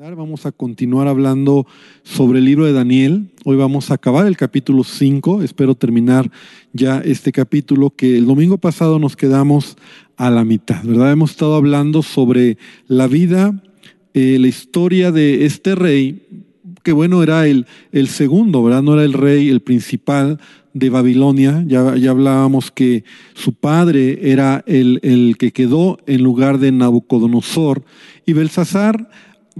Vamos a continuar hablando sobre el libro de Daniel. Hoy vamos a acabar el capítulo 5. Espero terminar ya este capítulo que el domingo pasado nos quedamos a la mitad, ¿verdad? Hemos estado hablando sobre la vida, eh, la historia de este rey, que bueno, era el, el segundo, ¿verdad? No era el rey, el principal de Babilonia. Ya, ya hablábamos que su padre era el, el que quedó en lugar de Nabucodonosor. Y Belsasar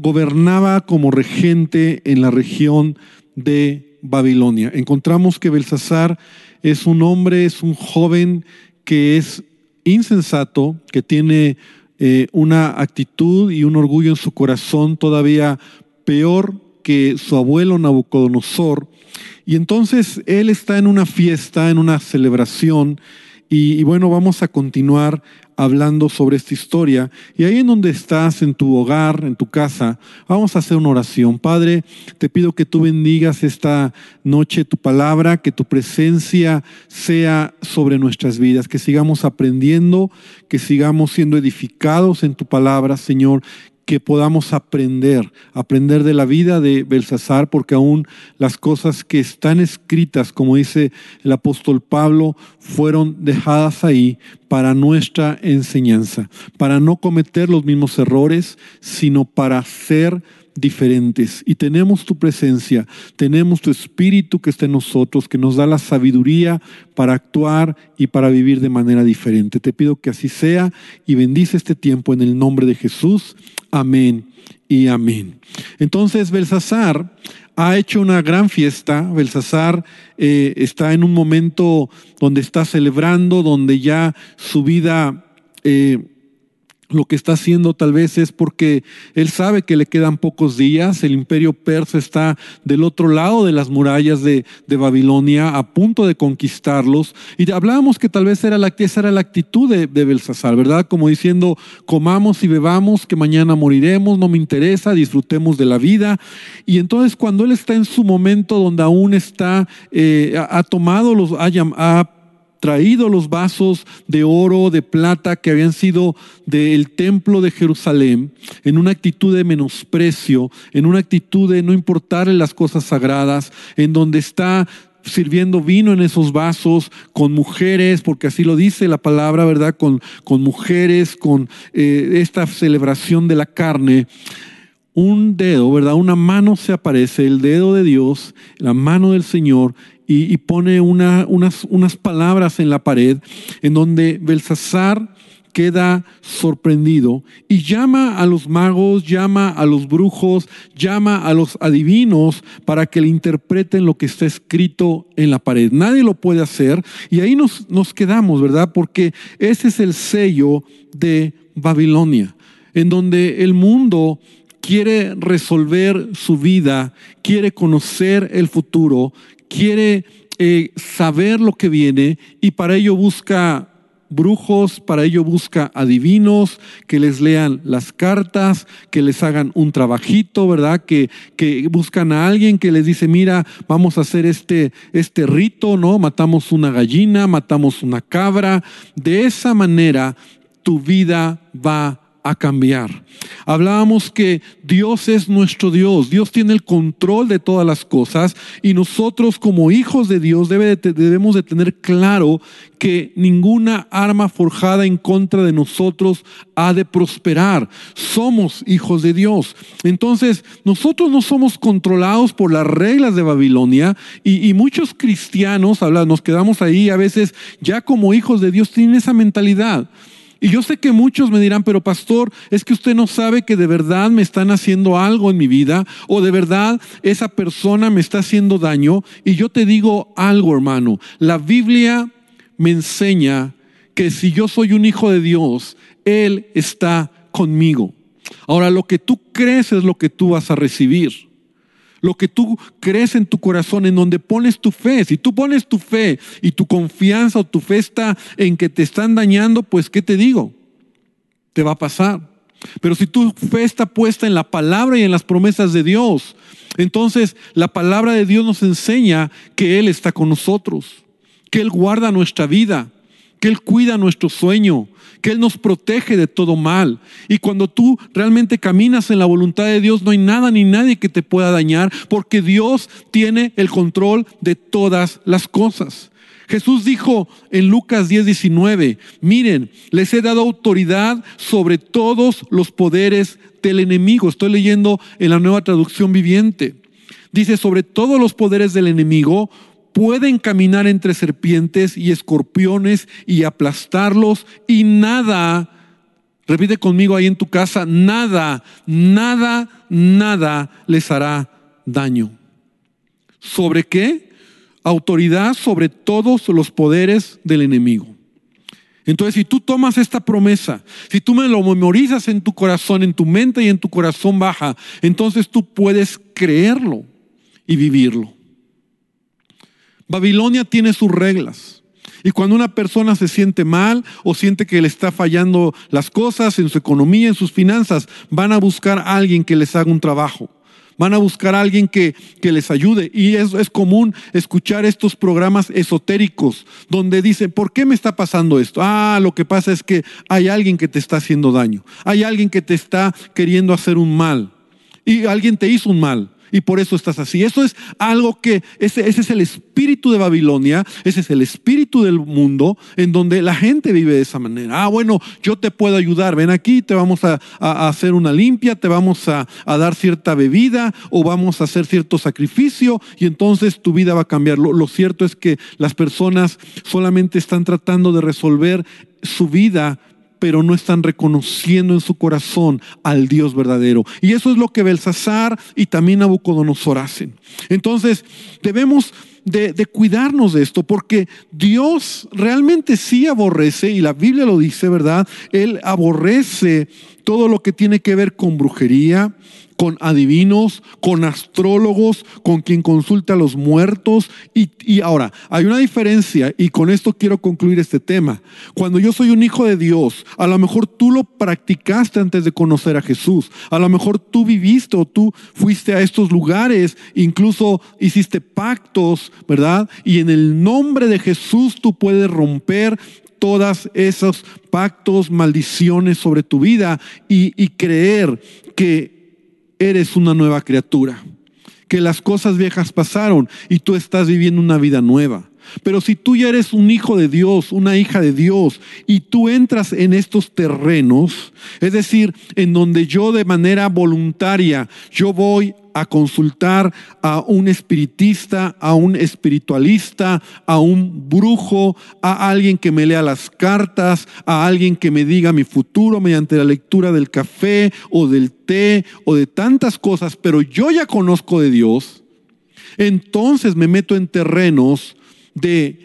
gobernaba como regente en la región de Babilonia. Encontramos que Belsasar es un hombre, es un joven que es insensato, que tiene eh, una actitud y un orgullo en su corazón todavía peor que su abuelo Nabucodonosor. Y entonces él está en una fiesta, en una celebración, y, y bueno, vamos a continuar hablando sobre esta historia. Y ahí en donde estás, en tu hogar, en tu casa, vamos a hacer una oración. Padre, te pido que tú bendigas esta noche tu palabra, que tu presencia sea sobre nuestras vidas, que sigamos aprendiendo, que sigamos siendo edificados en tu palabra, Señor, que podamos aprender, aprender de la vida de Belsasar, porque aún las cosas que están escritas, como dice el apóstol Pablo, fueron dejadas ahí para nuestra enseñanza, para no cometer los mismos errores, sino para ser diferentes. Y tenemos tu presencia, tenemos tu espíritu que está en nosotros, que nos da la sabiduría para actuar y para vivir de manera diferente. Te pido que así sea y bendice este tiempo en el nombre de Jesús. Amén y amén. Entonces, Belsasar ha hecho una gran fiesta. Belsasar eh, está en un momento donde está celebrando, donde ya su vida... Eh, lo que está haciendo tal vez es porque él sabe que le quedan pocos días, el imperio persa está del otro lado de las murallas de, Babilonia, a punto de conquistarlos, y hablábamos que tal vez era la, esa era la actitud de, de Belsasar, ¿verdad? Como diciendo, comamos y bebamos, que mañana moriremos, no me interesa, disfrutemos de la vida, y entonces cuando él está en su momento donde aún está, eh, ha, tomado los, ha, traído los vasos de oro, de plata que habían sido del templo de Jerusalén, en una actitud de menosprecio, en una actitud de no importarle las cosas sagradas, en donde está sirviendo vino en esos vasos con mujeres, porque así lo dice la palabra, ¿verdad? Con, con mujeres, con eh, esta celebración de la carne un dedo, ¿verdad? Una mano se aparece, el dedo de Dios, la mano del Señor, y, pone unas, unas palabras en la pared en donde Belsasar queda sorprendido y llama a los magos, llama a los brujos, llama a los adivinos para que le interpreten lo que está escrito en la pared. Nadie lo puede hacer y ahí nos, nos quedamos, ¿verdad? Porque ese es el sello de Babilonia, en donde el mundo quiere resolver su vida, quiere conocer el futuro, quiere eh, saber lo que viene y para ello busca brujos, para ello busca adivinos, que les lean las cartas, que les hagan un trabajito, ¿verdad? Que, que buscan a alguien que les dice, mira, vamos a hacer este, este rito, ¿no? Matamos una gallina, matamos una cabra. De esa manera tu vida va a cambiar. Hablábamos que Dios es nuestro Dios, Dios tiene el control de todas las cosas y nosotros como hijos de Dios debemos de tener claro que ninguna arma forjada en contra de nosotros ha de prosperar. Somos hijos de Dios. Entonces, nosotros no somos controlados por las reglas de Babilonia y, muchos cristianos, nos quedamos ahí a veces ya como hijos de Dios, tienen esa mentalidad. Y yo sé que muchos me dirán, pero pastor, es que usted no sabe que de verdad me están haciendo algo en mi vida o de verdad esa persona me está haciendo daño. Y yo te digo algo, hermano, la Biblia me enseña que si yo soy un hijo de Dios, Él está conmigo. Ahora, lo que tú crees es lo que tú vas a recibir lo que tú crees en tu corazón, en donde pones tu fe. Si tú pones tu fe y tu confianza o tu fe está en que te están dañando, pues ¿qué te digo? Te va a pasar. Pero si tu fe está puesta en la palabra y en las promesas de Dios, entonces la palabra de Dios nos enseña que Él está con nosotros, que Él guarda nuestra vida, que Él cuida nuestro sueño, que Él nos protege de todo mal. Y cuando tú realmente caminas en la voluntad de Dios, no hay nada ni nadie que te pueda dañar, porque Dios tiene el control de todas las cosas. Jesús dijo en Lucas 10, 19, miren, les he dado autoridad sobre todos los poderes del enemigo. Estoy leyendo en la nueva traducción viviente. Dice, sobre todos los poderes del enemigo pueden caminar entre serpientes y escorpiones y aplastarlos y nada, repite conmigo ahí en tu casa, nada, nada, nada les hará daño. ¿Sobre qué? Autoridad sobre todos los poderes del enemigo. Entonces, si tú tomas esta promesa, si tú me lo memorizas en tu corazón, en tu mente y en tu corazón baja, entonces tú puedes creerlo y vivirlo. Babilonia tiene sus reglas. Y cuando una persona se siente mal o siente que le está fallando las cosas en su economía, en sus finanzas, van a buscar a alguien que les haga un trabajo. Van a buscar a alguien que, que les ayude. Y es, es común escuchar estos programas esotéricos donde dicen, ¿por qué me está pasando esto? Ah, lo que pasa es que hay alguien que te está haciendo daño. Hay alguien que te está queriendo hacer un mal. Y alguien te hizo un mal y por eso estás así. Eso es algo que, ese, ese, es el espíritu de Babilonia, ese es el espíritu del mundo en donde la gente vive de esa manera. Ah, bueno, yo te puedo ayudar, ven aquí, te vamos a, hacer una limpia, te vamos a, dar cierta bebida o vamos a hacer cierto sacrificio y entonces tu vida va a cambiar. lo cierto es que las personas solamente están tratando de resolver su vida pero no están reconociendo en su corazón al Dios verdadero. Y eso es lo que Belsasar y también Nabucodonosor hacen. Entonces, debemos de, de, cuidarnos de esto, porque Dios realmente sí aborrece, y la Biblia lo dice, ¿verdad? Él aborrece todo lo que tiene que ver con brujería, con adivinos, con astrólogos, con quien consulta a los muertos. Y, ahora, hay una diferencia, y con esto quiero concluir este tema. Cuando yo soy un hijo de Dios, a lo mejor tú lo practicaste antes de conocer a Jesús. A lo mejor tú viviste o tú fuiste a estos lugares, incluso hiciste pactos, ¿verdad? Y en el nombre de Jesús tú puedes romper todas esos pactos, maldiciones sobre tu vida y, y creer que eres una nueva criatura, que las cosas viejas pasaron y tú estás viviendo una vida nueva. Pero si tú ya eres un hijo de Dios, una hija de Dios, y tú entras en estos terrenos, es decir, en donde yo de manera voluntaria, yo voy a consultar a un espiritista, a un espiritualista, a un brujo, a alguien que me lea las cartas, a alguien que me diga mi futuro mediante la lectura del café o del té o de tantas cosas, pero yo ya conozco de Dios, entonces me meto en terrenos de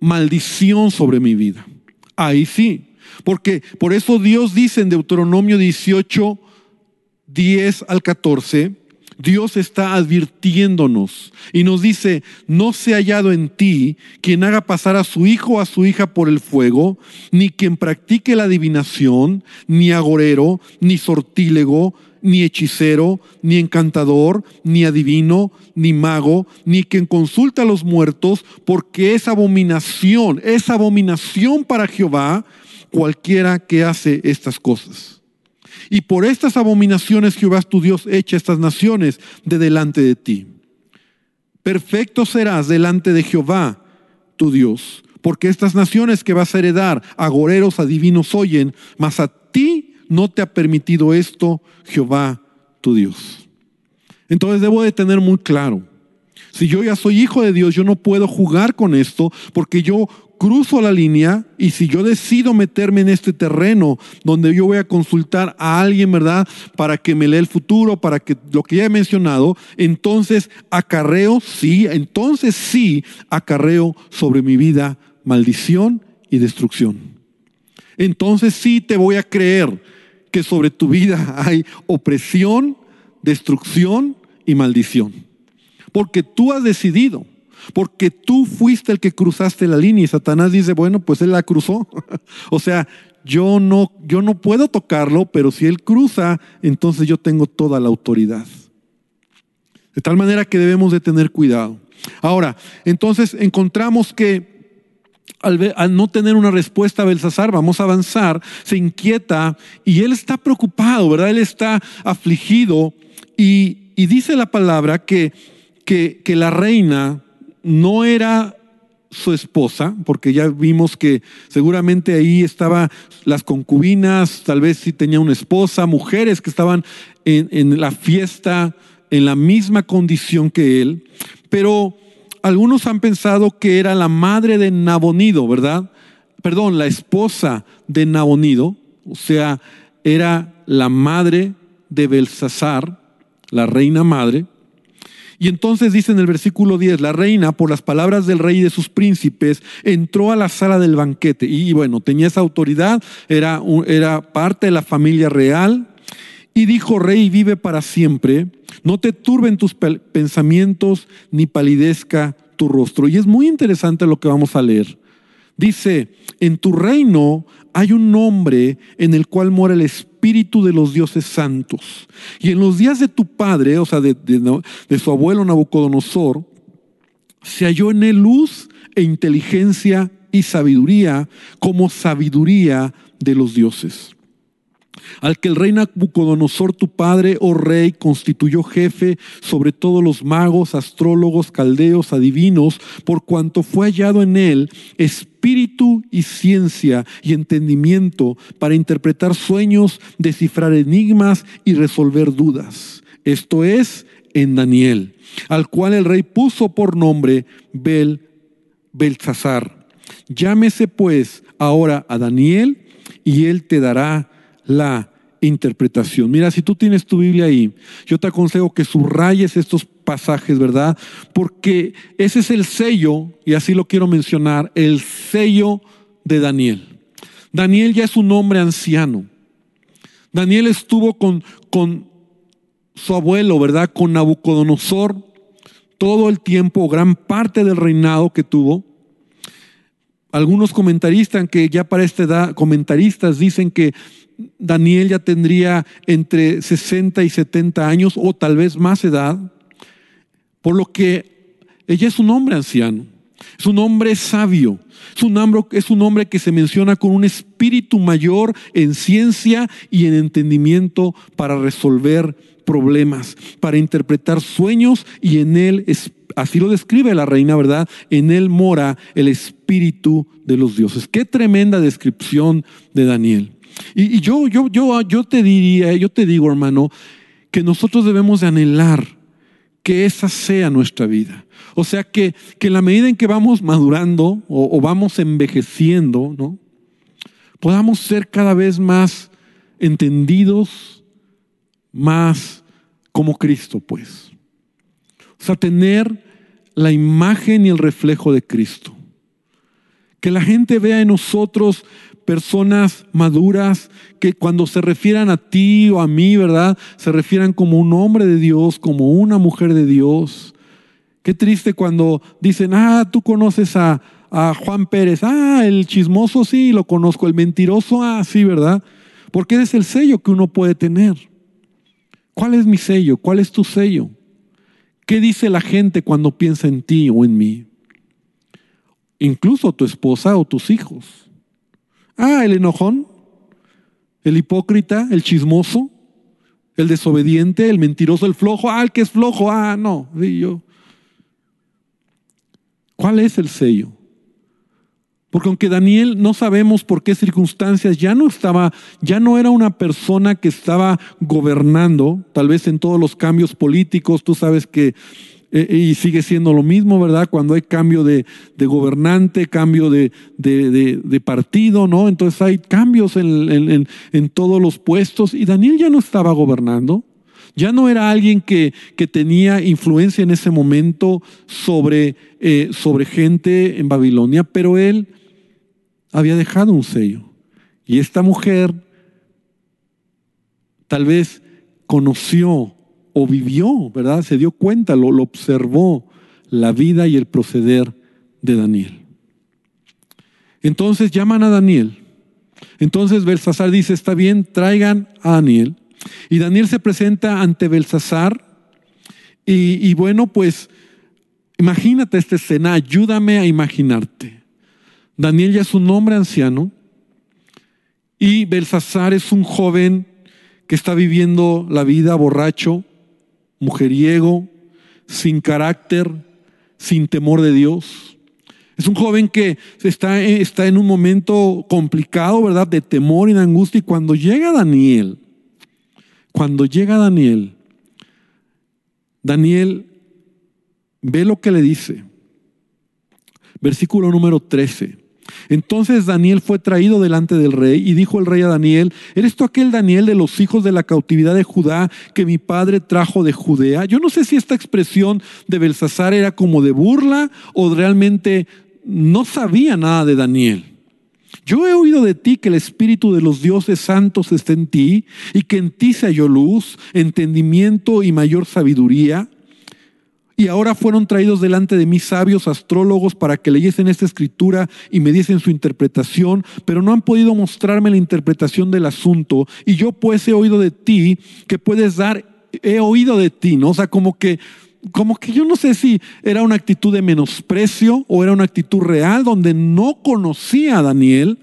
maldición sobre mi vida. Ahí sí. Porque por eso Dios dice en Deuteronomio 18, 10 al 14, Dios está advirtiéndonos y nos dice, no se ha hallado en ti quien haga pasar a su hijo o a su hija por el fuego, ni quien practique la adivinación, ni agorero, ni sortílego, ni hechicero, ni encantador, ni adivino, ni mago, ni quien consulta a los muertos, porque es abominación, es abominación para Jehová cualquiera que hace estas cosas. Y por estas abominaciones Jehová tu Dios echa estas naciones de delante de ti. Perfecto serás delante de Jehová tu Dios, porque estas naciones que vas a heredar, agoreros, adivinos oyen, mas a ti no te ha permitido esto Jehová tu Dios. Entonces debo de tener muy claro, si yo ya soy hijo de Dios, yo no puedo jugar con esto porque yo cruzo la línea y si yo decido meterme en este terreno donde yo voy a consultar a alguien, ¿verdad? Para que me lea el futuro, para que lo que ya he mencionado, entonces acarreo, sí, entonces sí acarreo sobre mi vida maldición y destrucción. Entonces sí te voy a creer que sobre tu vida hay opresión, destrucción y maldición. Porque tú has decidido, porque tú fuiste el que cruzaste la línea y Satanás dice, bueno, pues él la cruzó. o sea, yo no, yo no puedo tocarlo, pero si él cruza, entonces yo tengo toda la autoridad. De tal manera que debemos de tener cuidado. Ahora, entonces encontramos que al, al, no tener una respuesta a Belsasar, vamos a avanzar, se inquieta y él está preocupado, ¿verdad? Él está afligido y, dice la palabra que, que, que la reina no era su esposa, porque ya vimos que seguramente ahí estaban las concubinas, tal vez sí tenía una esposa, mujeres que estaban en, en, la fiesta en la misma condición que él, pero algunos han pensado que era la madre de Nabonido, ¿verdad? Perdón, la esposa de Nabonido, o sea, era la madre de Belsasar, la reina madre, y entonces dice en el versículo 10, la reina, por las palabras del rey y de sus príncipes, entró a la sala del banquete. Y bueno, tenía esa autoridad, era, era parte de la familia real. Y dijo, rey, vive para siempre, no te turben tus pensamientos ni palidezca tu rostro. Y es muy interesante lo que vamos a leer. Dice, en tu reino hay un nombre en el cual mora el espíritu de los dioses santos. Y en los días de tu padre, o sea, de, de, su abuelo Nabucodonosor, se halló en él luz e inteligencia y sabiduría como sabiduría de los dioses al que el rey Nabucodonosor, tu padre, oh rey, constituyó jefe sobre todos los magos, astrólogos, caldeos, adivinos, por cuanto fue hallado en él espíritu y ciencia y entendimiento para interpretar sueños, descifrar enigmas y resolver dudas. Esto es en Daniel, al cual el rey puso por nombre Bel Belsasar. Llámese pues ahora a Daniel y él te dará la interpretación. Mira, si tú tienes tu Biblia ahí, yo te aconsejo que subrayes estos pasajes, ¿verdad? Porque ese es el sello, y así lo quiero mencionar, el sello de Daniel. Daniel ya es un hombre anciano. Daniel estuvo con, con su abuelo, ¿verdad? Con Nabucodonosor todo el tiempo, gran parte del reinado que tuvo. Algunos comentaristas que ya para esta edad, comentaristas dicen que Daniel ya tendría entre 60 y 70 años o tal vez más edad, por lo que ella es un hombre anciano, es un hombre sabio, es un hombre, es un hombre que se menciona con un espíritu mayor en ciencia y en entendimiento para resolver problemas, para interpretar sueños y en él, así lo describe la reina, ¿verdad? En él mora el espíritu de los dioses. Qué tremenda descripción de Daniel. Y, yo, yo, yo, yo te diría, yo te digo, hermano, que nosotros debemos de anhelar que esa sea nuestra vida. O sea, que, que en la medida en que vamos madurando o, o vamos envejeciendo, ¿no? podamos ser cada vez más entendidos, más como Cristo, pues. O sea, tener la imagen y el reflejo de Cristo. Que la gente vea en nosotros personas maduras que cuando se refieran a ti o a mí, ¿verdad? Se refieran como un hombre de Dios, como una mujer de Dios. Qué triste cuando dicen, ah, tú conoces a, a Juan Pérez, ah, el chismoso sí, lo conozco, el mentiroso, ah, sí, ¿verdad? Porque es el sello que uno puede tener. ¿Cuál es mi sello? ¿Cuál es tu sello? ¿Qué dice la gente cuando piensa en ti o en mí? Incluso tu esposa o tus hijos. Ah, el enojón, el hipócrita, el chismoso, el desobediente, el mentiroso, el flojo. Ah, el que es flojo. Ah, no. yo. ¿Cuál es el sello? Porque aunque Daniel no sabemos por qué circunstancias ya no estaba, ya no era una persona que estaba gobernando, tal vez en todos los cambios políticos, tú sabes que eh, y sigue siendo lo mismo, ¿verdad? Cuando hay cambio de, gobernante, cambio de, partido, ¿no? Entonces hay cambios en, todos los puestos y Daniel ya no estaba gobernando. Ya no era alguien que, tenía influencia en ese momento sobre, eh, sobre gente en Babilonia, pero él había dejado un sello. Y esta mujer tal vez conoció o vivió, ¿verdad? Se dio cuenta, lo, observó la vida y el proceder de Daniel. Entonces llaman a Daniel. Entonces Belsasar dice, está bien, traigan a Daniel. Y Daniel se presenta ante Belsasar. Y, y bueno, pues imagínate esta escena, ayúdame a imaginarte. Daniel ya es un hombre anciano y Belsasar es un joven que está viviendo la vida borracho, mujeriego, sin carácter, sin temor de Dios. Es un joven que está, está en un momento complicado, ¿verdad? De temor y de angustia. Y cuando llega Daniel, cuando llega Daniel, Daniel ve lo que le dice. Versículo número 13. Entonces Daniel fue traído delante del rey y dijo el rey a Daniel, ¿eres tú aquel Daniel de los hijos de la cautividad de Judá que mi padre trajo de Judea? Yo no sé si esta expresión de Belsasar era como de burla o realmente no sabía nada de Daniel. Yo he oído de ti que el Espíritu de los dioses santos está en ti y que en ti se halló luz, entendimiento y mayor sabiduría. Y ahora fueron traídos delante de mí sabios astrólogos para que leyesen esta escritura y me diesen su interpretación, pero no han podido mostrarme la interpretación del asunto. Y yo pues he oído de ti que puedes dar, he oído de ti, ¿no? O sea, como que como que yo no sé si era una actitud de menosprecio o era una actitud real donde no conocía a Daniel,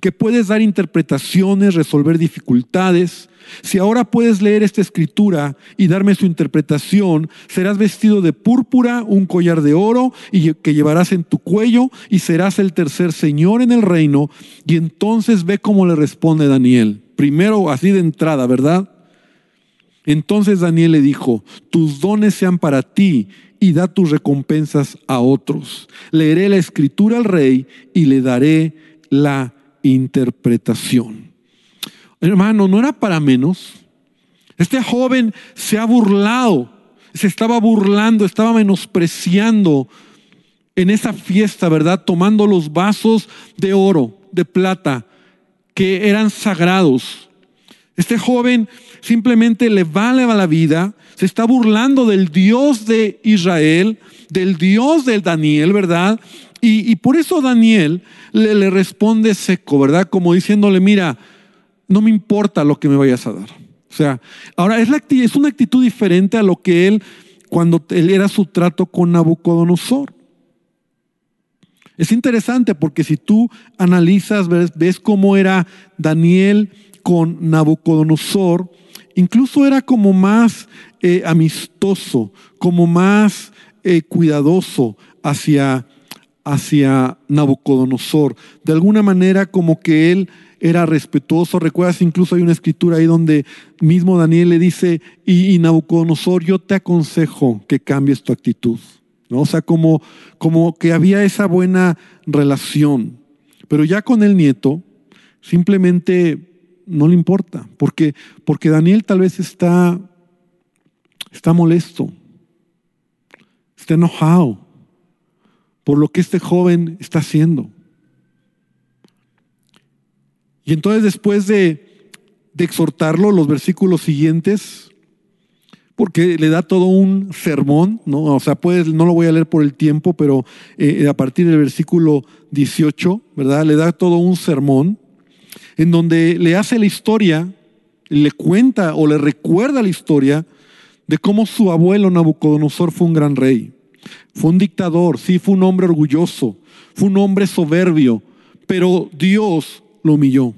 que puedes dar interpretaciones, resolver dificultades. Si ahora puedes leer esta escritura y darme su interpretación, serás vestido de púrpura, un collar de oro y que llevarás en tu cuello y serás el tercer señor en el reino. Y entonces ve cómo le responde Daniel. Primero así de entrada, ¿verdad? Entonces Daniel le dijo, tus dones sean para ti y da tus recompensas a otros. Leeré la escritura al rey y le daré la interpretación. Hermano, no era para menos. Este joven se ha burlado, se estaba burlando, estaba menospreciando en esa fiesta, ¿verdad? Tomando los vasos de oro, de plata, que eran sagrados. Este joven simplemente le vale la vida, se está burlando del Dios de Israel, del Dios de Daniel, ¿verdad? Y, por eso Daniel le, le, responde seco, ¿verdad? Como diciéndole, mira, no me importa lo que me vayas a dar. O sea, ahora es, una actitud diferente a lo que él, cuando él era su trato con Nabucodonosor. Es interesante porque si tú analizas, ves, ves cómo era Daniel con Nabucodonosor, incluso era como más eh, amistoso, como más eh, cuidadoso hacia, hacia Nabucodonosor. De alguna manera como que él era respetuoso. Recuerdas, incluso hay una escritura ahí donde mismo Daniel le dice, y, Nabucodonosor, yo te aconsejo que cambies tu actitud. ¿No? O sea, como, como que había esa buena relación. Pero ya con el nieto, simplemente no le importa, porque, porque Daniel tal vez está, está molesto, está enojado por lo que este joven está haciendo. Y entonces después de, exhortarlo, los versículos siguientes, porque le da todo un sermón, ¿no? O sea, puedes, no lo voy a leer por el tiempo, pero eh, a partir del versículo 18, ¿verdad? Le da todo un sermón en donde le hace la historia, le cuenta o le recuerda la historia de cómo su abuelo Nabucodonosor fue un gran rey. Fue un dictador, sí, fue un hombre orgulloso, fue un hombre soberbio, pero Dios lo humilló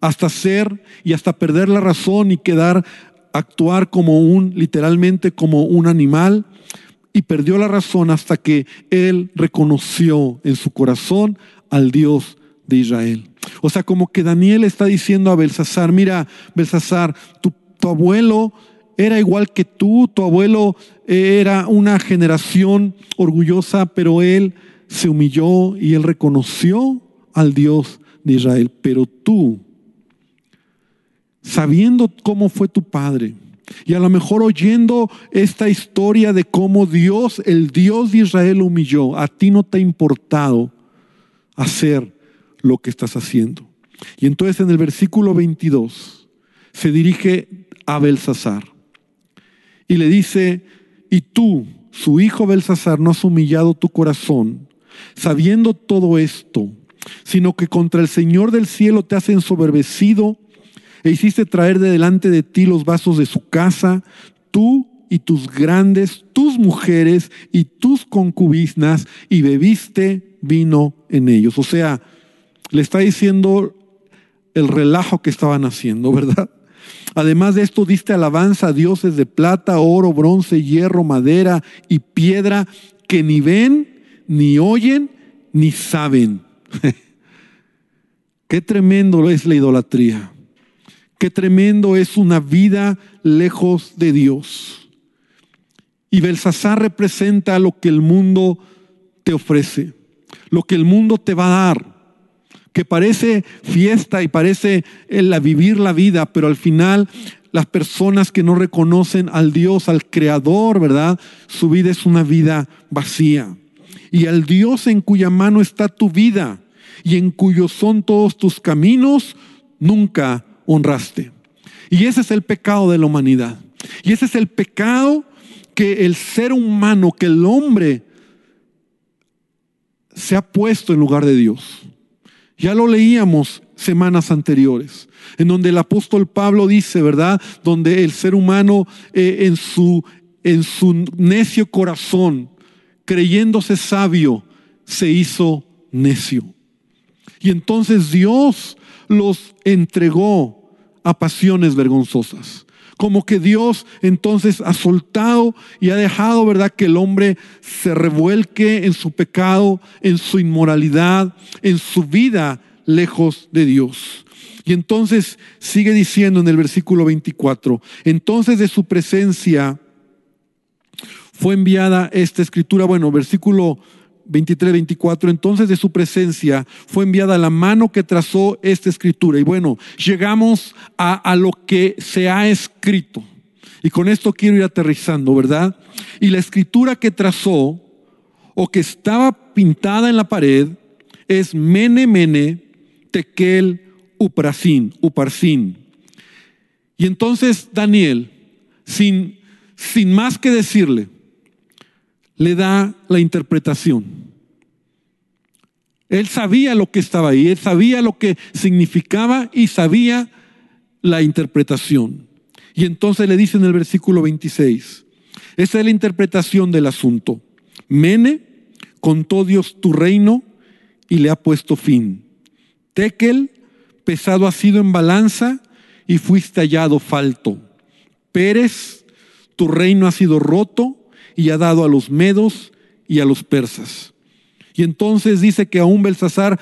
hasta ser y hasta perder la razón y quedar actuar como un, literalmente como un animal, y perdió la razón hasta que él reconoció en su corazón al Dios de Israel. O sea, como que Daniel está diciendo a Belsasar, mira, Belsasar, tu, tu abuelo era igual que tú, tu abuelo era una generación orgullosa, pero él se humilló y él reconoció al Dios Israel. Pero tú, sabiendo cómo fue tu padre, y a lo mejor oyendo esta historia de cómo Dios, el Dios de Israel, humilló, a ti no te ha importado hacer lo que estás haciendo. Y entonces en el versículo 22 se dirige a Belsasar y le dice, y tú, su hijo Belsasar, no has humillado tu corazón, sabiendo todo esto, sino que contra el Señor del cielo te has ensoberbecido e hiciste traer de delante de ti los vasos de su casa, tú y tus grandes, tus mujeres y tus concubinas y bebiste vino en ellos. O sea, le está diciendo el relajo que estaban haciendo, ¿verdad? Además de esto, diste alabanza a dioses de plata, oro, bronce, hierro, madera y piedra que ni ven, ni oyen, ni saben. Qué tremendo es la idolatría. Qué tremendo es una vida lejos de Dios. Y Belsasar representa lo que el mundo te ofrece, lo que el mundo te va a dar, que parece fiesta y parece el vivir la vida, pero al final las personas que no reconocen al Dios, al Creador, ¿verdad? Su vida es una vida vacía. Y al Dios en cuya mano está tu vida y en cuyos son todos tus caminos, nunca honraste. Y ese es el pecado de la humanidad. Y ese es el pecado que el ser humano, que el hombre se ha puesto en lugar de Dios. Ya lo leíamos semanas anteriores, en donde el apóstol Pablo dice, ¿verdad? Donde el ser humano eh, en, su, en su necio corazón, creyéndose sabio, se hizo necio. Y entonces Dios los entregó a pasiones vergonzosas. Como que Dios entonces ha soltado y ha dejado, ¿verdad?, que el hombre se revuelque en su pecado, en su inmoralidad, en su vida lejos de Dios. Y entonces sigue diciendo en el versículo 24, entonces de su presencia fue enviada esta escritura, bueno, versículo 23, 24, entonces de su presencia fue enviada la mano que trazó esta escritura. Y bueno, llegamos a, lo que se ha escrito. Y con esto quiero ir aterrizando, ¿verdad? Y la escritura que trazó o que estaba pintada en la pared es Mene, Mene, Tekel, Uprasin, Uparsin. Y entonces Daniel, sin, sin más que decirle, le da la interpretación. Él sabía lo que estaba ahí, él sabía lo que significaba y sabía la interpretación. Y entonces le dice en el versículo 26, esa es la interpretación del asunto. Mene contó Dios tu reino y le ha puesto fin. Tekel, pesado ha sido en balanza y fuiste hallado falto. Pérez, tu reino ha sido roto y ha dado a los medos y a los persas. Y entonces dice que aún Belsasar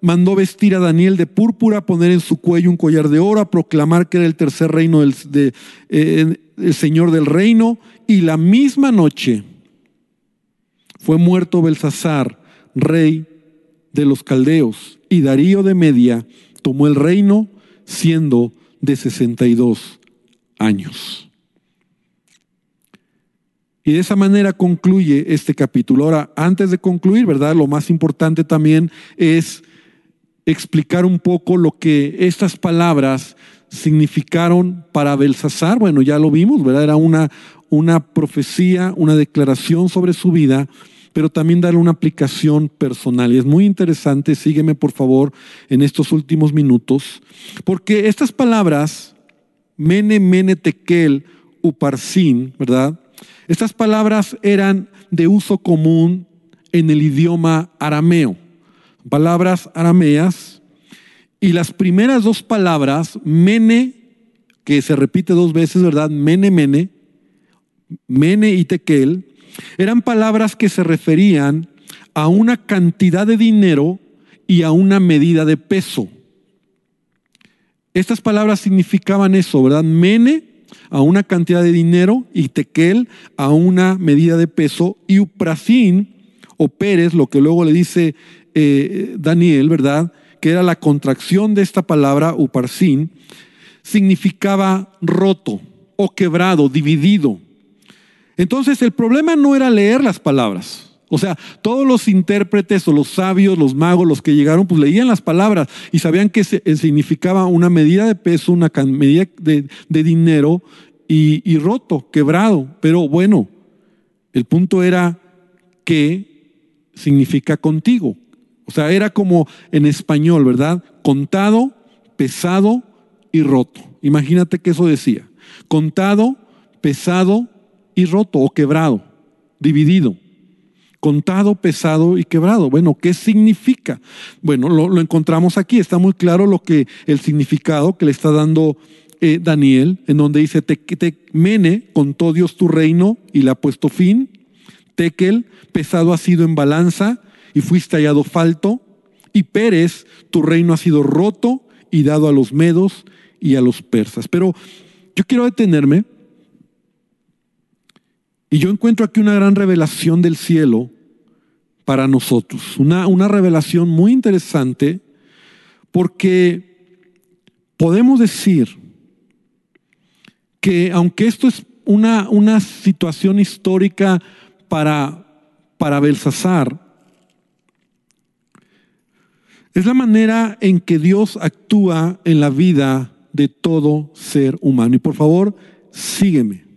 mandó vestir a Daniel de púrpura, poner en su cuello un collar de oro, a proclamar que era el tercer reino del de, eh, el Señor del reino. Y la misma noche fue muerto Belsasar, rey de los caldeos, y Darío de Media tomó el reino siendo de 62 años. Y de esa manera concluye este capítulo. Ahora, antes de concluir, ¿verdad? Lo más importante también es explicar un poco lo que estas palabras significaron para Belsasar. Bueno, ya lo vimos, ¿verdad? Era una, una profecía, una declaración sobre su vida, pero también darle una aplicación personal. Y es muy interesante, sígueme por favor en estos últimos minutos, porque estas palabras, mene, mene, tekel, uparsin, ¿verdad? Estas palabras eran de uso común en el idioma arameo, palabras arameas, y las primeras dos palabras, mene, que se repite dos veces, ¿verdad? Mene, mene, mene y tekel, eran palabras que se referían a una cantidad de dinero y a una medida de peso. Estas palabras significaban eso, ¿verdad? Mene a una cantidad de dinero y tequel a una medida de peso y uprasín o Pérez, lo que luego le dice eh, Daniel, ¿verdad? Que era la contracción de esta palabra uparsín, significaba roto o quebrado, dividido. Entonces el problema no era leer las palabras. O sea, todos los intérpretes o los sabios, los magos, los que llegaron, pues leían las palabras y sabían que eh, significaba una medida de peso, una medida de, dinero y, roto, quebrado. Pero bueno, el punto era qué significa contigo. O sea, era como en español, ¿verdad? Contado, pesado y roto. Imagínate que eso decía. Contado, pesado y roto o quebrado. dividido, contado, pesado y quebrado. Bueno, ¿qué significa? Bueno, lo, encontramos aquí, está muy claro lo que el significado que le está dando eh, Daniel, en donde dice, te, te, Mene contó Dios tu reino y le ha puesto fin, Tekel, pesado ha sido en balanza y fuiste hallado falto, y Pérez, tu reino ha sido roto y dado a los medos y a los persas. Pero yo quiero detenerme y yo encuentro aquí una gran revelación del cielo para nosotros, una, una revelación muy interesante porque podemos decir que aunque esto es una, una situación histórica para, para Belsasar, es la manera en que Dios actúa en la vida de todo ser humano. Y por favor, sígueme.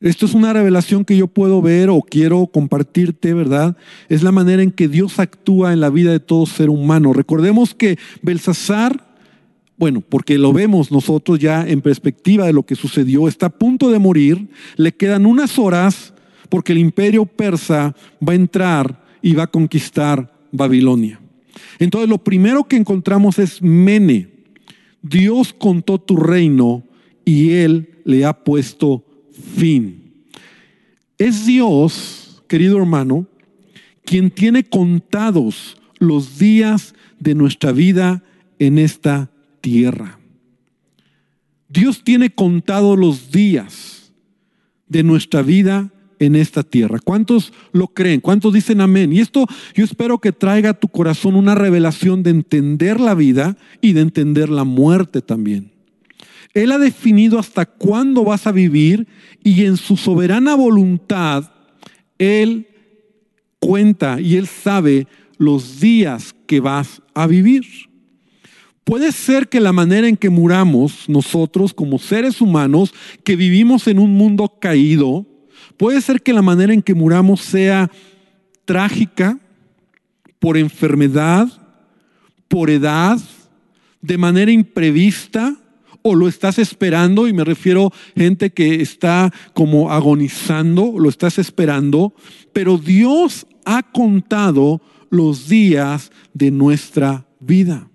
Esto es una revelación que yo puedo ver o quiero compartirte, ¿verdad? Es la manera en que Dios actúa en la vida de todo ser humano. Recordemos que Belsasar, bueno, porque lo vemos nosotros ya en perspectiva de lo que sucedió, está a punto de morir, le quedan unas horas porque el imperio persa va a entrar y va a conquistar Babilonia. Entonces lo primero que encontramos es Mene. Dios contó tu reino y Él le ha puesto fin. Es Dios, querido hermano, quien tiene contados los días de nuestra vida en esta tierra. Dios tiene contados los días de nuestra vida en esta tierra. ¿Cuántos lo creen? ¿Cuántos dicen amén? Y esto yo espero que traiga a tu corazón una revelación de entender la vida y de entender la muerte también. Él ha definido hasta cuándo vas a vivir y en su soberana voluntad, Él cuenta y Él sabe los días que vas a vivir. Puede ser que la manera en que muramos nosotros como seres humanos que vivimos en un mundo caído, puede ser que la manera en que muramos sea trágica, por enfermedad, por edad, de manera imprevista, o lo estás esperando, y me refiero a gente que está como agonizando, lo estás esperando, pero Dios ha contado los días de nuestra vida.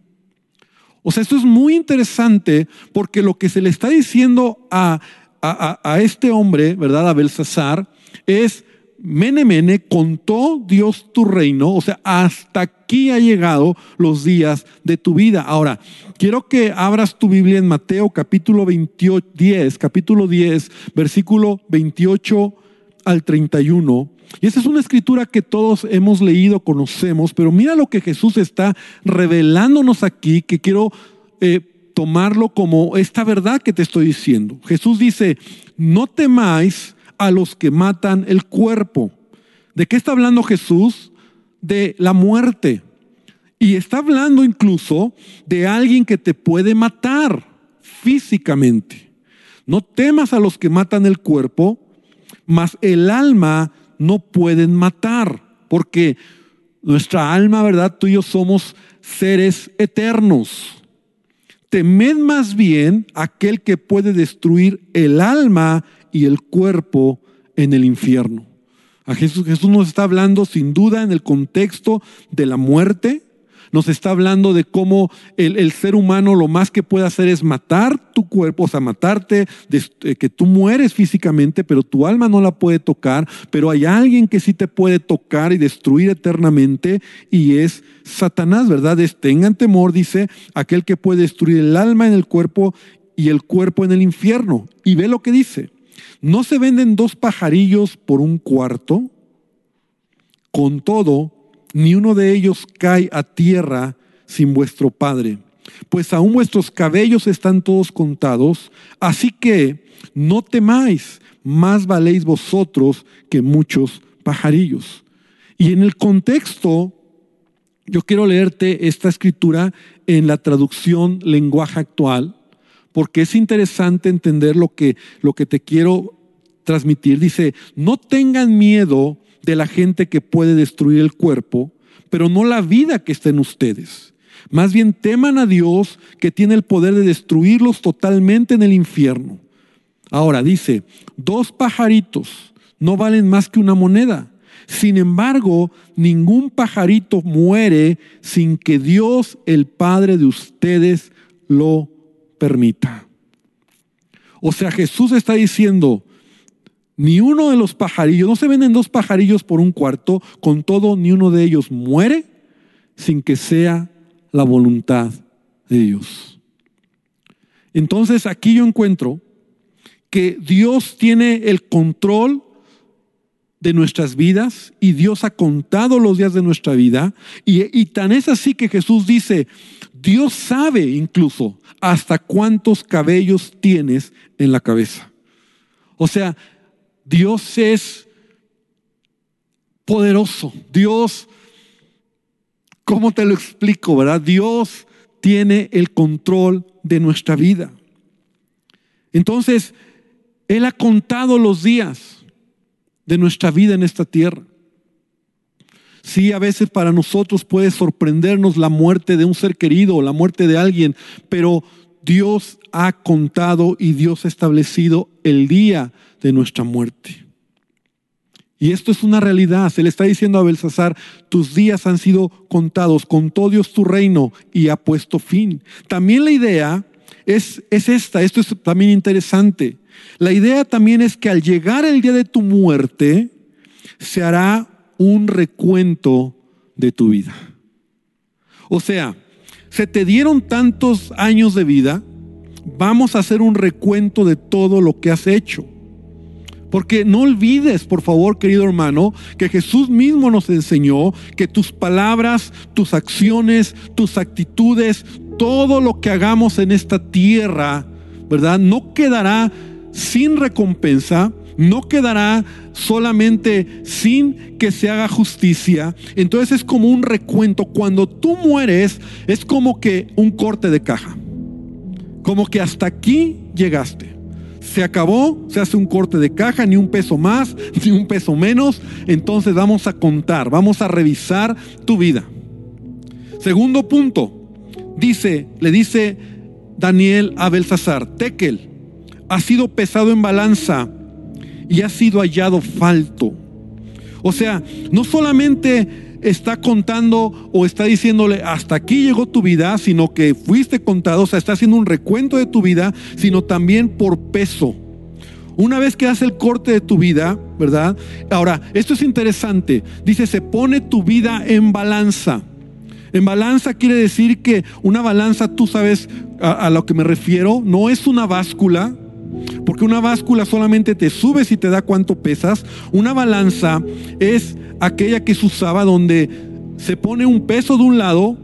O sea, esto es muy interesante porque lo que se le está diciendo a, a, este hombre, ¿verdad? A Belsasar, es Mene Mene, contó Dios tu reino, o sea, hasta aquí ha llegado los días de tu vida. Ahora, quiero que abras tu Biblia en Mateo capítulo 28, 10, capítulo 10, versículo 28 al 31. Y esa es una escritura que todos hemos leído, conocemos, pero mira lo que Jesús está revelándonos aquí, que quiero eh, tomarlo como esta verdad que te estoy diciendo. Jesús dice, no temáis a los que matan el cuerpo. ¿De qué está hablando Jesús? De la muerte. Y está hablando incluso de alguien que te puede matar físicamente. No temas a los que matan el cuerpo, mas el alma no pueden matar, porque nuestra alma, ¿verdad? Tú y yo somos seres eternos. Temed más bien aquel que puede destruir el alma y el cuerpo en el infierno. A Jesús, Jesús nos está hablando sin duda en el contexto de la muerte, nos está hablando de cómo el, ser humano lo más que puede hacer es matar tu cuerpo, o sea, matarte, de, que tú mueres físicamente, pero tu alma no la puede tocar, pero hay alguien que sí te puede tocar y destruir eternamente y es Satanás, ¿verdad? Es, tengan temor, dice, aquel que puede destruir el alma en el cuerpo y el cuerpo en el infierno. Y ve lo que dice. ¿No se venden dos pajarillos por un cuarto? Con todo, ni uno de ellos cae a tierra sin vuestro Padre, pues aún vuestros cabellos están todos contados, así que no temáis, más valéis vosotros que muchos pajarillos. Y en el contexto, yo quiero leerte esta escritura en la traducción lenguaje actual, porque es interesante entender lo que, lo que te quiero transmitir. Dice, no tengan miedo de la gente que puede destruir el cuerpo, pero no la vida que está en ustedes. Más bien teman a Dios que tiene el poder de destruirlos totalmente en el infierno. Ahora dice, dos pajaritos no valen más que una moneda. Sin embargo, ningún pajarito muere sin que Dios, el Padre de ustedes, lo permita. O sea, Jesús está diciendo, ni uno de los pajarillos, no se venden dos pajarillos por un cuarto, con todo, ni uno de ellos muere sin que sea la voluntad de Dios. Entonces aquí yo encuentro que Dios tiene el control de nuestras vidas y Dios ha contado los días de nuestra vida. Y, tan es así que Jesús dice, Dios sabe incluso hasta cuántos cabellos tienes en la cabeza. O sea, Dios es poderoso. Dios, ¿cómo te lo explico, verdad? Dios tiene el control de nuestra vida. Entonces, Él ha contado los días de nuestra vida en esta tierra. Sí, a veces para nosotros puede sorprendernos la muerte de un ser querido o la muerte de alguien, pero Dios ha contado y Dios ha establecido el día de nuestra muerte. Y esto es una realidad. Se le está diciendo a Belsasar, tus días han sido contados, contó Dios tu reino y ha puesto fin. También la idea es, es esta, esto es también interesante. La idea también es que al llegar el día de tu muerte, se hará un recuento de tu vida. O sea, se te dieron tantos años de vida, vamos a hacer un recuento de todo lo que has hecho. Porque no olvides, por favor, querido hermano, que Jesús mismo nos enseñó que tus palabras, tus acciones, tus actitudes, todo lo que hagamos en esta tierra, ¿verdad? No quedará sin recompensa, no quedará solamente sin que se haga justicia. Entonces es como un recuento. Cuando tú mueres es como que un corte de caja. Como que hasta aquí llegaste. Se acabó, se hace un corte de caja, ni un peso más, ni un peso menos. Entonces vamos a contar, vamos a revisar tu vida. Segundo punto, dice, le dice Daniel a Belsasar, Tekel, ha sido pesado en balanza y ha sido hallado falto. O sea, no solamente está contando o está diciéndole hasta aquí llegó tu vida, sino que fuiste contado, o sea, está haciendo un recuento de tu vida, sino también por peso. Una vez que hace el corte de tu vida, ¿verdad? Ahora, esto es interesante. Dice, se pone tu vida en balanza. En balanza quiere decir que una balanza, tú sabes a, a lo que me refiero, no es una báscula, porque una báscula solamente te sube si te da cuánto pesas. Una balanza es aquella que se usaba donde se pone un peso de un lado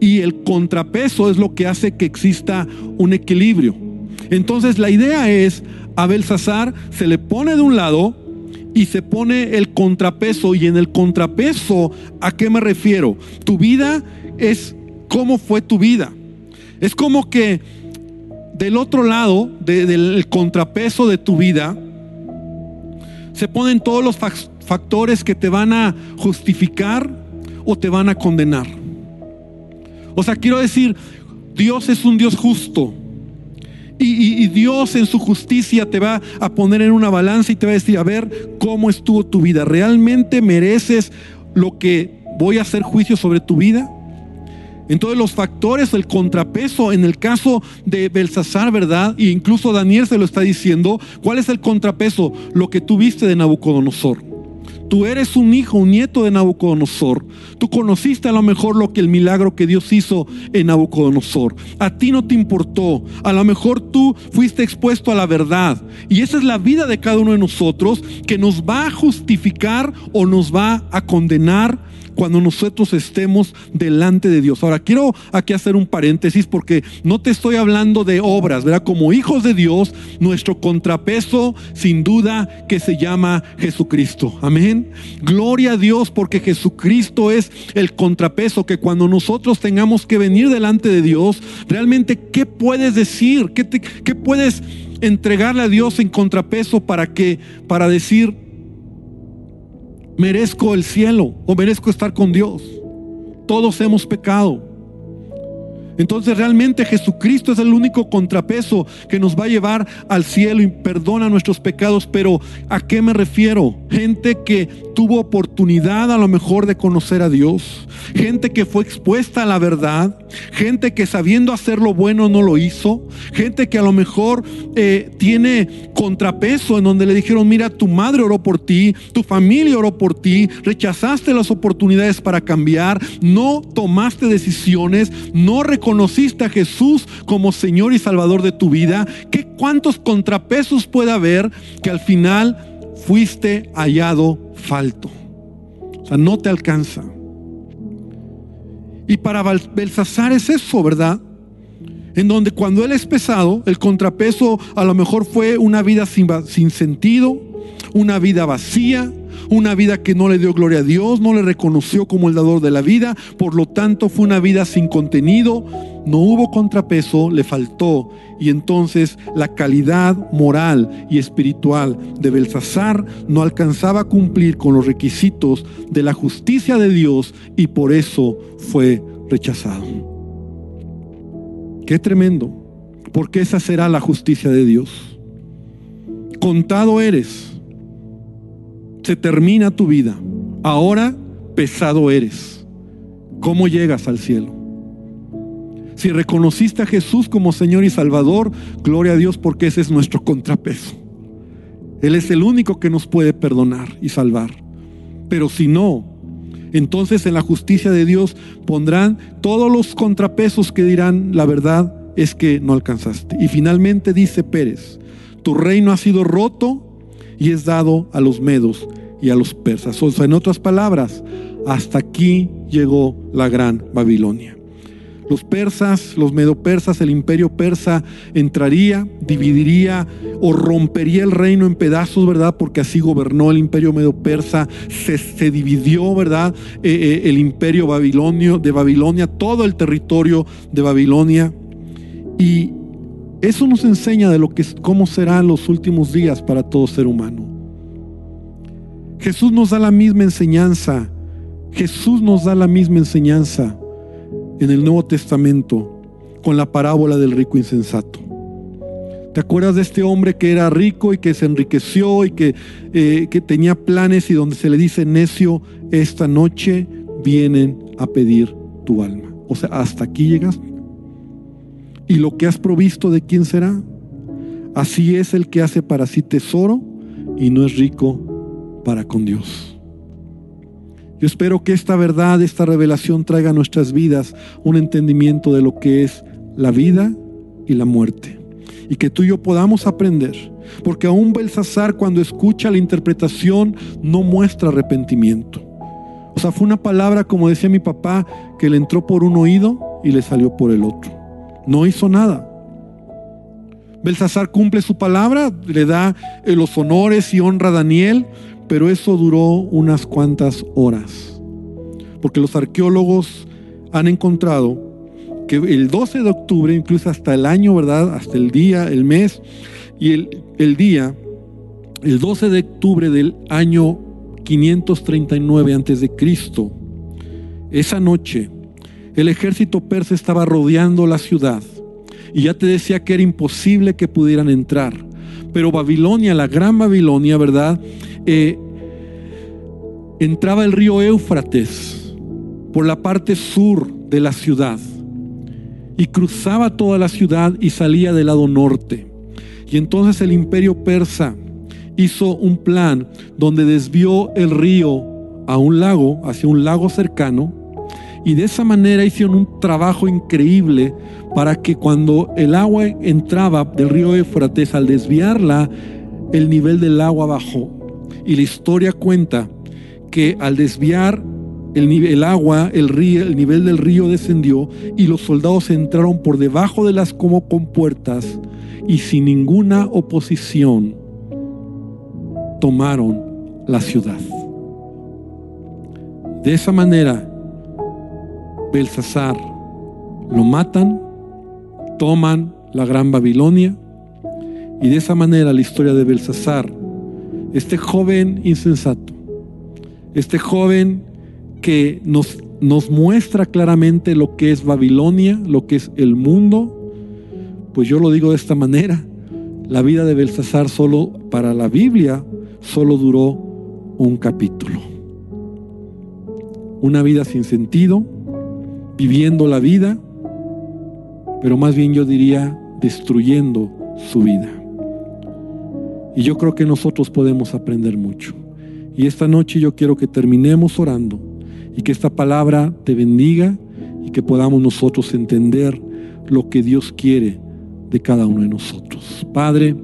y el contrapeso es lo que hace que exista un equilibrio. Entonces la idea es, a Belsasar se le pone de un lado y se pone el contrapeso. Y en el contrapeso, ¿a qué me refiero? Tu vida es cómo fue tu vida. Es como que del otro lado, del contrapeso de tu vida, se ponen todos los factores que te van a justificar o te van a condenar. O sea, quiero decir, Dios es un Dios justo. Y, y, Dios en su justicia te va a poner en una balanza y te va a decir, a ver, ¿cómo estuvo tu vida? ¿Realmente mereces lo que voy a hacer juicio sobre tu vida? Entonces los factores, el contrapeso, en el caso de Belsasar, ¿verdad? E incluso Daniel se lo está diciendo, ¿cuál es el contrapeso? Lo que tú viste de Nabucodonosor. Tú eres un hijo, un nieto de Nabucodonosor. Tú conociste a lo mejor lo que el milagro que Dios hizo en Nabucodonosor. A ti no te importó. A lo mejor tú fuiste expuesto a la verdad. Y esa es la vida de cada uno de nosotros que nos va a justificar o nos va a condenar cuando nosotros estemos delante de Dios. Ahora, quiero aquí hacer un paréntesis porque no te estoy hablando de obras, ¿verdad? Como hijos de Dios, nuestro contrapeso sin duda que se llama Jesucristo. Amén. Gloria a Dios porque Jesucristo es el contrapeso que cuando nosotros tengamos que venir delante de Dios, realmente, ¿qué puedes decir? ¿Qué, qué puedes entregarle a Dios en contrapeso para que, para decir, merezco el cielo o merezco estar con Dios. Todos hemos pecado. Entonces realmente Jesucristo es el único contrapeso que nos va a llevar al cielo y perdona nuestros pecados. Pero ¿a qué me refiero? Gente que tuvo oportunidad a lo mejor de conocer a Dios. Gente que fue expuesta a la verdad. Gente que sabiendo hacer lo bueno no lo hizo. Gente que a lo mejor eh, tiene contrapeso en donde le dijeron, mira, tu madre oró por ti, tu familia oró por ti, rechazaste las oportunidades para cambiar, no tomaste decisiones, no reconociste a Jesús como Señor y Salvador de tu vida. ¿Qué cuántos contrapesos puede haber que al final fuiste hallado falto? O sea, no te alcanza. Y para Belsasar es eso, ¿verdad? En donde cuando él es pesado, el contrapeso a lo mejor fue una vida sin, sin sentido, una vida vacía, una vida que no le dio gloria a Dios, no le reconoció como el dador de la vida, por lo tanto fue una vida sin contenido, no hubo contrapeso, le faltó, y entonces la calidad moral y espiritual de Belsasar no alcanzaba a cumplir con los requisitos de la justicia de Dios y por eso fue rechazado. Qué tremendo, porque esa será la justicia de Dios. Contado eres se termina tu vida. Ahora pesado eres. ¿Cómo llegas al cielo? Si reconociste a Jesús como Señor y Salvador, gloria a Dios porque ese es nuestro contrapeso. Él es el único que nos puede perdonar y salvar. Pero si no, entonces en la justicia de Dios pondrán todos los contrapesos que dirán la verdad es que no alcanzaste. Y finalmente dice Pérez, tu reino ha sido roto y es dado a los medos y a los persas. O sea, en otras palabras, hasta aquí llegó la gran Babilonia. Los persas, los medopersas, el imperio persa entraría, dividiría o rompería el reino en pedazos, ¿verdad? Porque así gobernó el imperio medo-persa, se, se, dividió, ¿verdad? Eh, eh, el imperio babilonio, de Babilonia, todo el territorio de Babilonia. Y eso nos enseña de lo que cómo serán los últimos días para todo ser humano. Jesús nos da la misma enseñanza. Jesús nos da la misma enseñanza en el Nuevo Testamento con la parábola del rico insensato. ¿Te acuerdas de este hombre que era rico y que se enriqueció y que, eh, que tenía planes y donde se le dice necio, esta noche vienen a pedir tu alma? O sea, hasta aquí llegaste. ¿Y lo que has provisto de quién será? Así es el que hace para sí tesoro y no es rico para con Dios. Yo espero que esta verdad, esta revelación traiga a nuestras vidas un entendimiento de lo que es la vida y la muerte. Y que tú y yo podamos aprender. Porque aún Belsasar cuando escucha la interpretación no muestra arrepentimiento. O sea, fue una palabra, como decía mi papá, que le entró por un oído y le salió por el otro no hizo nada. Belsasar cumple su palabra, le da eh, los honores y honra a Daniel, pero eso duró unas cuantas horas. Porque los arqueólogos han encontrado que el 12 de octubre, incluso hasta el año, ¿verdad? Hasta el día, el mes y el, el día, el 12 de octubre del año 539 antes de Cristo, esa noche, el ejército persa estaba rodeando la ciudad y ya te decía que era imposible que pudieran entrar. Pero Babilonia, la gran Babilonia, ¿verdad? Eh, entraba el río Éufrates por la parte sur de la ciudad y cruzaba toda la ciudad y salía del lado norte. Y entonces el imperio persa hizo un plan donde desvió el río a un lago, hacia un lago cercano, y de esa manera hicieron un trabajo increíble para que cuando el agua entraba del río Éufrates, al desviarla, el nivel del agua bajó. Y la historia cuenta que al desviar el, el agua, el, río, el nivel del río descendió y los soldados entraron por debajo de las como compuertas y sin ninguna oposición tomaron la ciudad. De esa manera, Belsasar. Lo matan, toman la gran Babilonia y de esa manera la historia de Belsasar, este joven insensato, este joven que nos, nos muestra claramente lo que es Babilonia, lo que es el mundo, pues yo lo digo de esta manera. La vida de Belsasar solo para la Biblia solo duró un capítulo. Una vida sin sentido, viviendo la vida, pero más bien yo diría destruyendo su vida. Y yo creo que nosotros podemos aprender mucho. Y esta noche yo quiero que terminemos orando y que esta palabra te bendiga y que podamos nosotros entender lo que Dios quiere de cada uno de nosotros. Padre,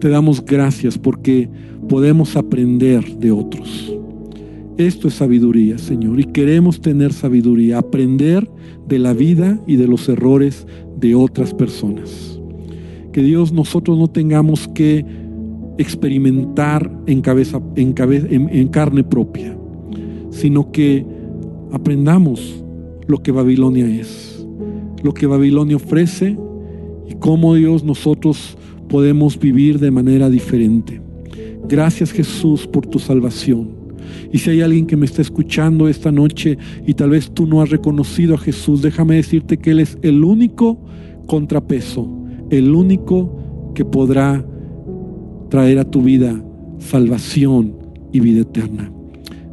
te damos gracias porque podemos aprender de otros. Esto es sabiduría, Señor, y queremos tener sabiduría, aprender de la vida y de los errores de otras personas. Que Dios nosotros no tengamos que experimentar en, cabeza, en, carne propia, sino que aprendamos lo que Babilonia es, lo que Babilonia ofrece y cómo Dios nosotros podemos vivir de manera diferente. Gracias Jesús por tu salvación. Y si hay alguien que me está escuchando esta noche y tal vez tú no has reconocido a Jesús, déjame decirte que Él es el único contrapeso, el único que podrá traer a tu vida salvación y vida eterna.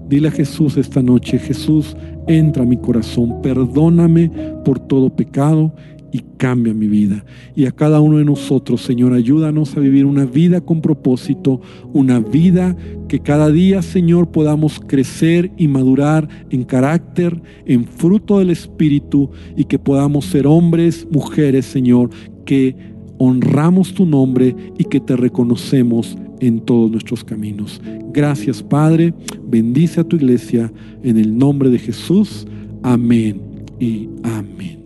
Dile a Jesús esta noche, Jesús, entra a mi corazón, perdóname por todo pecado y cambia mi vida. Y a cada uno de nosotros, Señor, ayúdanos a vivir una vida con propósito, una vida que cada día, Señor, podamos crecer y madurar en carácter, en fruto del Espíritu y que podamos ser hombres, mujeres, Señor, que honramos tu nombre y que te reconocemos en todos nuestros caminos. Gracias Padre, bendice a tu iglesia en el nombre de Jesús. Amén y amén.